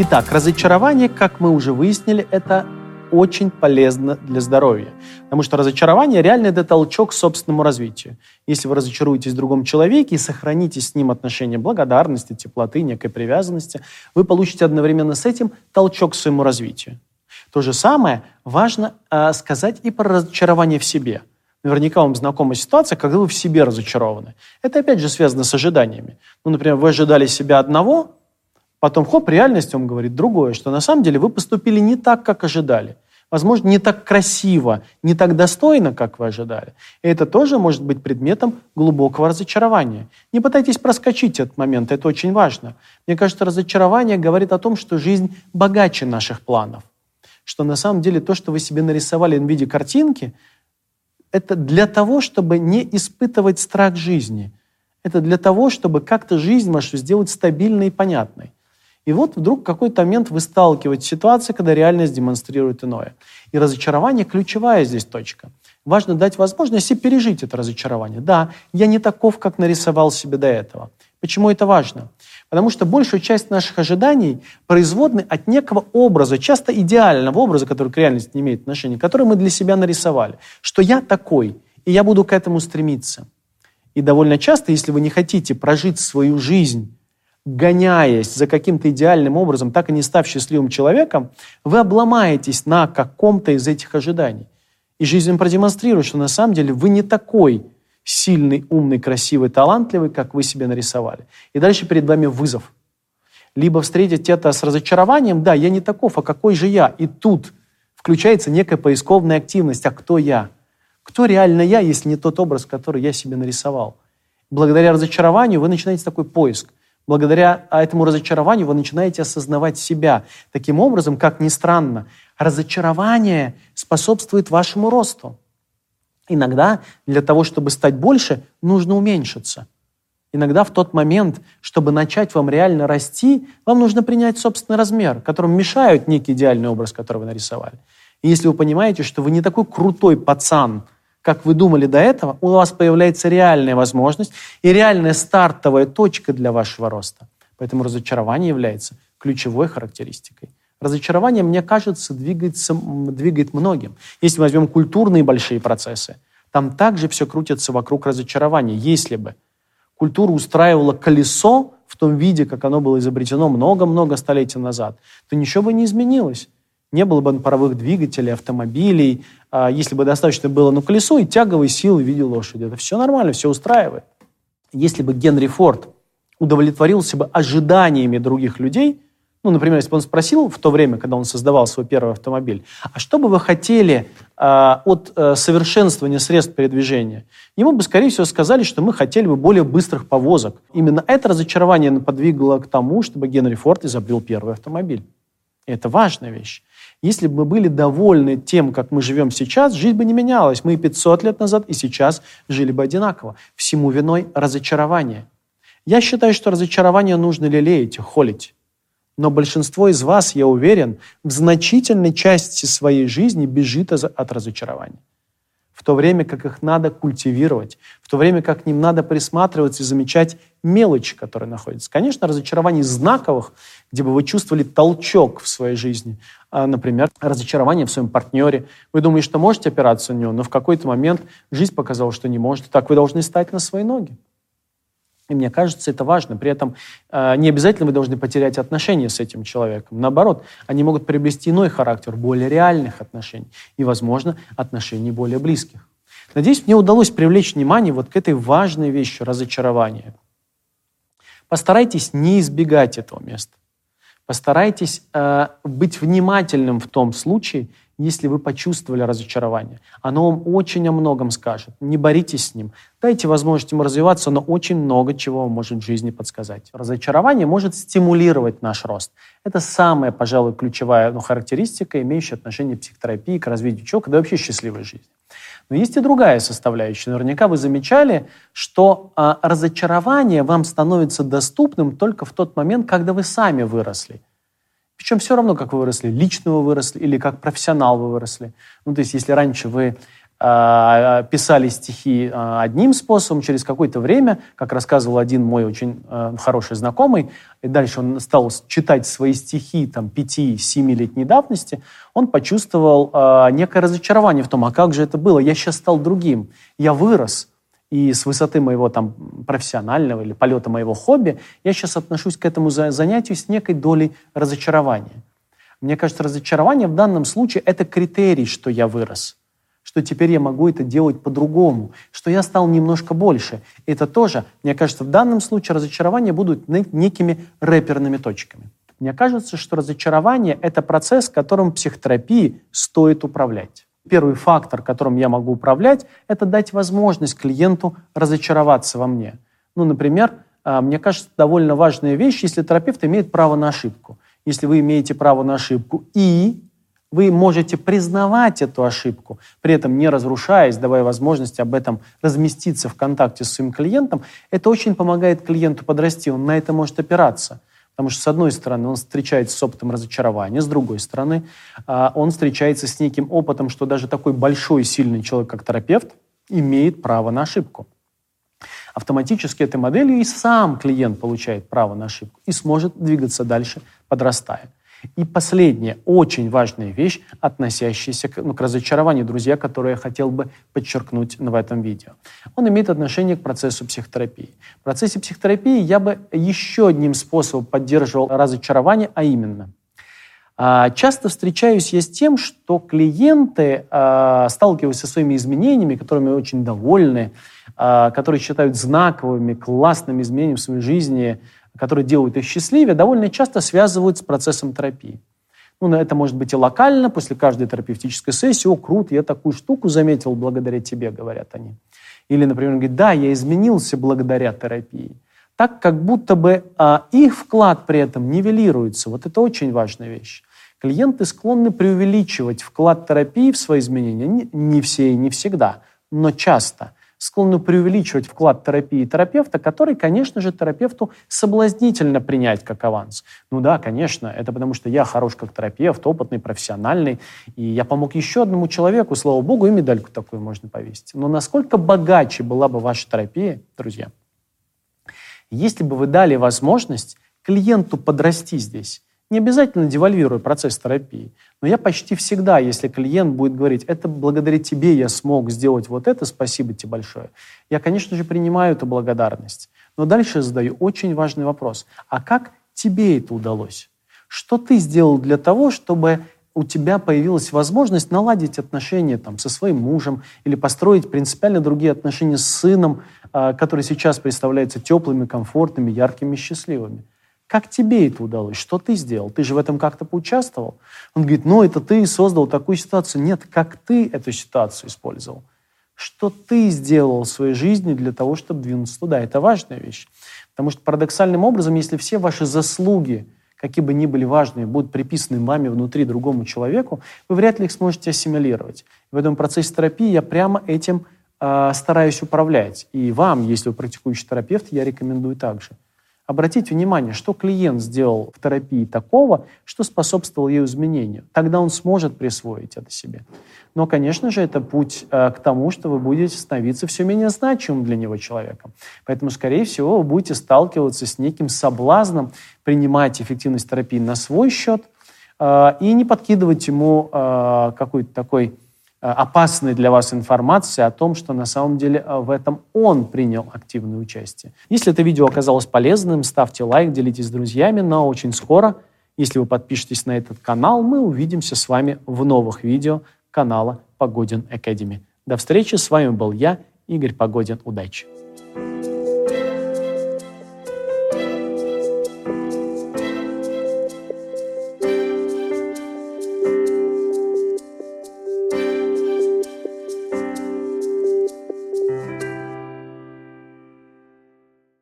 Итак, разочарование, как мы уже выяснили, это очень полезно для здоровья. Потому что разочарование реально это толчок к собственному развитию. Если вы разочаруетесь в другом человеке и сохраните с ним отношения благодарности, теплоты, некой привязанности, вы получите одновременно с этим толчок к своему развитию. То же самое важно э, сказать и про разочарование в себе. Наверняка вам знакома ситуация, когда вы в себе разочарованы. Это опять же связано с ожиданиями. Ну, например, вы ожидали себя одного, Потом, хоп, реальность вам говорит другое, что на самом деле вы поступили не так, как ожидали. Возможно, не так красиво, не так достойно, как вы ожидали. И это тоже может быть предметом глубокого разочарования. Не пытайтесь проскочить этот момент, это очень важно. Мне кажется, разочарование говорит о том, что жизнь богаче наших планов. Что на самом деле то, что вы себе нарисовали в виде картинки, это для того, чтобы не испытывать страх жизни. Это для того, чтобы как-то жизнь вашу сделать стабильной и понятной. И вот вдруг в какой-то момент вы сталкиваетесь с ситуацией, когда реальность демонстрирует иное. И разочарование – ключевая здесь точка. Важно дать возможность себе пережить это разочарование. Да, я не таков, как нарисовал себе до этого. Почему это важно? Потому что большая часть наших ожиданий производны от некого образа, часто идеального образа, который к реальности не имеет отношения, который мы для себя нарисовали. Что я такой, и я буду к этому стремиться. И довольно часто, если вы не хотите прожить свою жизнь гоняясь за каким-то идеальным образом, так и не став счастливым человеком, вы обломаетесь на каком-то из этих ожиданий. И жизнь продемонстрирует, что на самом деле вы не такой сильный, умный, красивый, талантливый, как вы себе нарисовали. И дальше перед вами вызов. Либо встретить это с разочарованием, да, я не таков, а какой же я? И тут включается некая поисковная активность, а кто я? Кто реально я, если не тот образ, который я себе нарисовал? Благодаря разочарованию вы начинаете такой поиск. Благодаря этому разочарованию вы начинаете осознавать себя. Таким образом, как ни странно, разочарование способствует вашему росту. Иногда для того, чтобы стать больше, нужно уменьшиться. Иногда в тот момент, чтобы начать вам реально расти, вам нужно принять собственный размер, которым мешают некий идеальный образ, который вы нарисовали. И если вы понимаете, что вы не такой крутой пацан – как вы думали до этого, у вас появляется реальная возможность и реальная стартовая точка для вашего роста. Поэтому разочарование является ключевой характеристикой. Разочарование, мне кажется, двигается, двигает многим. Если возьмем культурные большие процессы, там также все крутится вокруг разочарования. Если бы культура устраивала колесо в том виде, как оно было изобретено много-много столетий назад, то ничего бы не изменилось. Не было бы паровых двигателей, автомобилей, а, если бы достаточно было на колесо и тяговой силы в виде лошади. Это все нормально, все устраивает. Если бы Генри Форд удовлетворился бы ожиданиями других людей, ну, например, если бы он спросил в то время, когда он создавал свой первый автомобиль, а что бы вы хотели э, от э, совершенствования средств передвижения? Ему бы, скорее всего, сказали, что мы хотели бы более быстрых повозок. Именно это разочарование подвигло к тому, чтобы Генри Форд изобрел первый автомобиль. И это важная вещь. Если бы мы были довольны тем, как мы живем сейчас, жизнь бы не менялась. Мы и 500 лет назад, и сейчас жили бы одинаково. Всему виной разочарование. Я считаю, что разочарование нужно лелеять, холить. Но большинство из вас, я уверен, в значительной части своей жизни бежит от разочарования в то время как их надо культивировать, в то время как к ним надо присматриваться и замечать мелочи, которые находятся. Конечно, разочарований знаковых, где бы вы чувствовали толчок в своей жизни, например, разочарование в своем партнере. Вы думаете, что можете опираться на него, но в какой-то момент жизнь показала, что не можете. Так вы должны стать на свои ноги. И мне кажется, это важно. При этом э, не обязательно вы должны потерять отношения с этим человеком. Наоборот, они могут приобрести иной характер, более реальных отношений. И, возможно, отношений более близких. Надеюсь, мне удалось привлечь внимание вот к этой важной вещи разочарования. Постарайтесь не избегать этого места. Постарайтесь э, быть внимательным в том случае, если вы почувствовали разочарование. Оно вам очень о многом скажет. Не боритесь с ним. Дайте возможность ему развиваться, но очень много чего вам может в жизни подсказать. Разочарование может стимулировать наш рост. Это самая, пожалуй, ключевая ну, характеристика, имеющая отношение к психотерапии, к развитию человека, да вообще счастливой жизни. Но есть и другая составляющая. Наверняка вы замечали, что а, разочарование вам становится доступным только в тот момент, когда вы сами выросли. Причем все равно, как вы выросли, лично вы выросли или как профессионал вы выросли. Ну, то есть, если раньше вы писали стихи э, одним способом, через какое-то время, как рассказывал один мой очень э, хороший знакомый, и дальше он стал читать свои стихи там 5-7-летней давности, он почувствовал некое разочарование в том, а как же это было? Я сейчас стал другим, я вырос, и с высоты моего там профессионального или полета моего хобби, я сейчас отношусь к этому занятию с некой долей разочарования. Мне кажется, разочарование в данном случае – это критерий, что я вырос, что теперь я могу это делать по-другому, что я стал немножко больше. Это тоже, мне кажется, в данном случае разочарования будут некими рэперными точками. Мне кажется, что разочарование – это процесс, которым психотерапии стоит управлять. Первый фактор, которым я могу управлять, это дать возможность клиенту разочароваться во мне. Ну, например, а, мне кажется, довольно важная вещь, если терапевт имеет право на ошибку. Если вы имеете право на ошибку и вы можете признавать эту ошибку, при этом не разрушаясь, давая возможность об этом разместиться в контакте с своим клиентом, это очень помогает клиенту подрасти, он на это может опираться. Потому что, с одной стороны, он встречается с опытом разочарования, с другой стороны, а, он встречается с неким опытом, что даже такой большой, сильный человек, как терапевт, имеет право на ошибку. Автоматически этой моделью и сам клиент получает право на ошибку и сможет двигаться дальше, подрастая. И последняя, очень важная вещь, относящаяся к, ну, к разочарованию, друзья, которую я хотел бы подчеркнуть в этом видео. Он имеет отношение к процессу психотерапии. В процессе психотерапии я бы еще одним способом поддерживал разочарование, а именно а, – Часто встречаюсь я с тем, что клиенты, а, сталкиваясь со своими изменениями, которыми очень довольны, а, которые считают знаковыми, классными изменениями в своей жизни, которые делают их счастливее, довольно часто связывают с процессом терапии. Ну, это может быть и локально, после каждой терапевтической сессии, о, круто, я такую штуку заметил благодаря тебе, говорят они. Или, например, говорит, да, я изменился благодаря терапии. Так, как будто бы а, их вклад при этом нивелируется. Вот это очень важная вещь. Клиенты склонны преувеличивать вклад терапии в свои изменения. Не, не все и не всегда, но часто склонны преувеличивать вклад терапии терапевта, который, конечно же, терапевту соблазнительно принять как аванс. Ну да, конечно, это потому что я хорош как терапевт, опытный, профессиональный, и я помог еще одному человеку, слава богу, и медальку такую можно повесить. Но насколько богаче была бы ваша терапия, друзья, если бы вы дали возможность клиенту подрасти здесь, не обязательно девальвируя процесс терапии, но я почти всегда, если клиент будет говорить, это благодаря тебе я смог сделать вот это, спасибо тебе большое, я, конечно же, принимаю эту благодарность. Но дальше задаю очень важный вопрос. А как тебе это удалось? Что ты сделал для того, чтобы у тебя появилась возможность наладить отношения там, со своим мужем или построить принципиально другие отношения с сыном, а, которые сейчас представляются теплыми, комфортными, яркими, счастливыми? Как тебе это удалось? Что ты сделал? Ты же в этом как-то поучаствовал? Он говорит, ну это ты создал такую ситуацию. Нет, как ты эту ситуацию использовал? Что ты сделал в своей жизни для того, чтобы двинуться туда? Это важная вещь. Потому что парадоксальным образом, если все ваши заслуги, какие бы ни были важные, будут приписаны маме внутри другому человеку, вы вряд ли их сможете ассимилировать. В этом процессе терапии я прямо этим э, стараюсь управлять. И вам, если вы практикующий терапевт, я рекомендую также – Обратите внимание, что клиент сделал в терапии такого, что способствовало ее изменению. Тогда он сможет присвоить это себе. Но, конечно же, это путь э, к тому, что вы будете становиться все менее значимым для него человеком. Поэтому, скорее всего, вы будете сталкиваться с неким соблазном принимать эффективность терапии на свой счет э, и не подкидывать ему э, какой-то такой опасной для вас информации о том, что на самом деле э, в этом он принял активное участие. Если это видео оказалось полезным, ставьте лайк, делитесь с друзьями, но очень скоро, если вы подпишетесь на этот канал, мы увидимся с вами в новых видео канала Погодин Academy. До встречи, с вами был я, Игорь Погодин. Удачи!